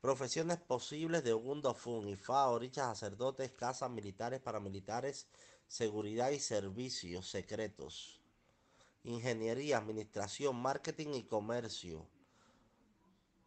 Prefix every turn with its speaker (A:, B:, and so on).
A: Profesiones posibles de Ogundo Fun, IFA, orichas, sacerdotes, casas militares, paramilitares, seguridad y servicios secretos. Ingeniería, administración, marketing y comercio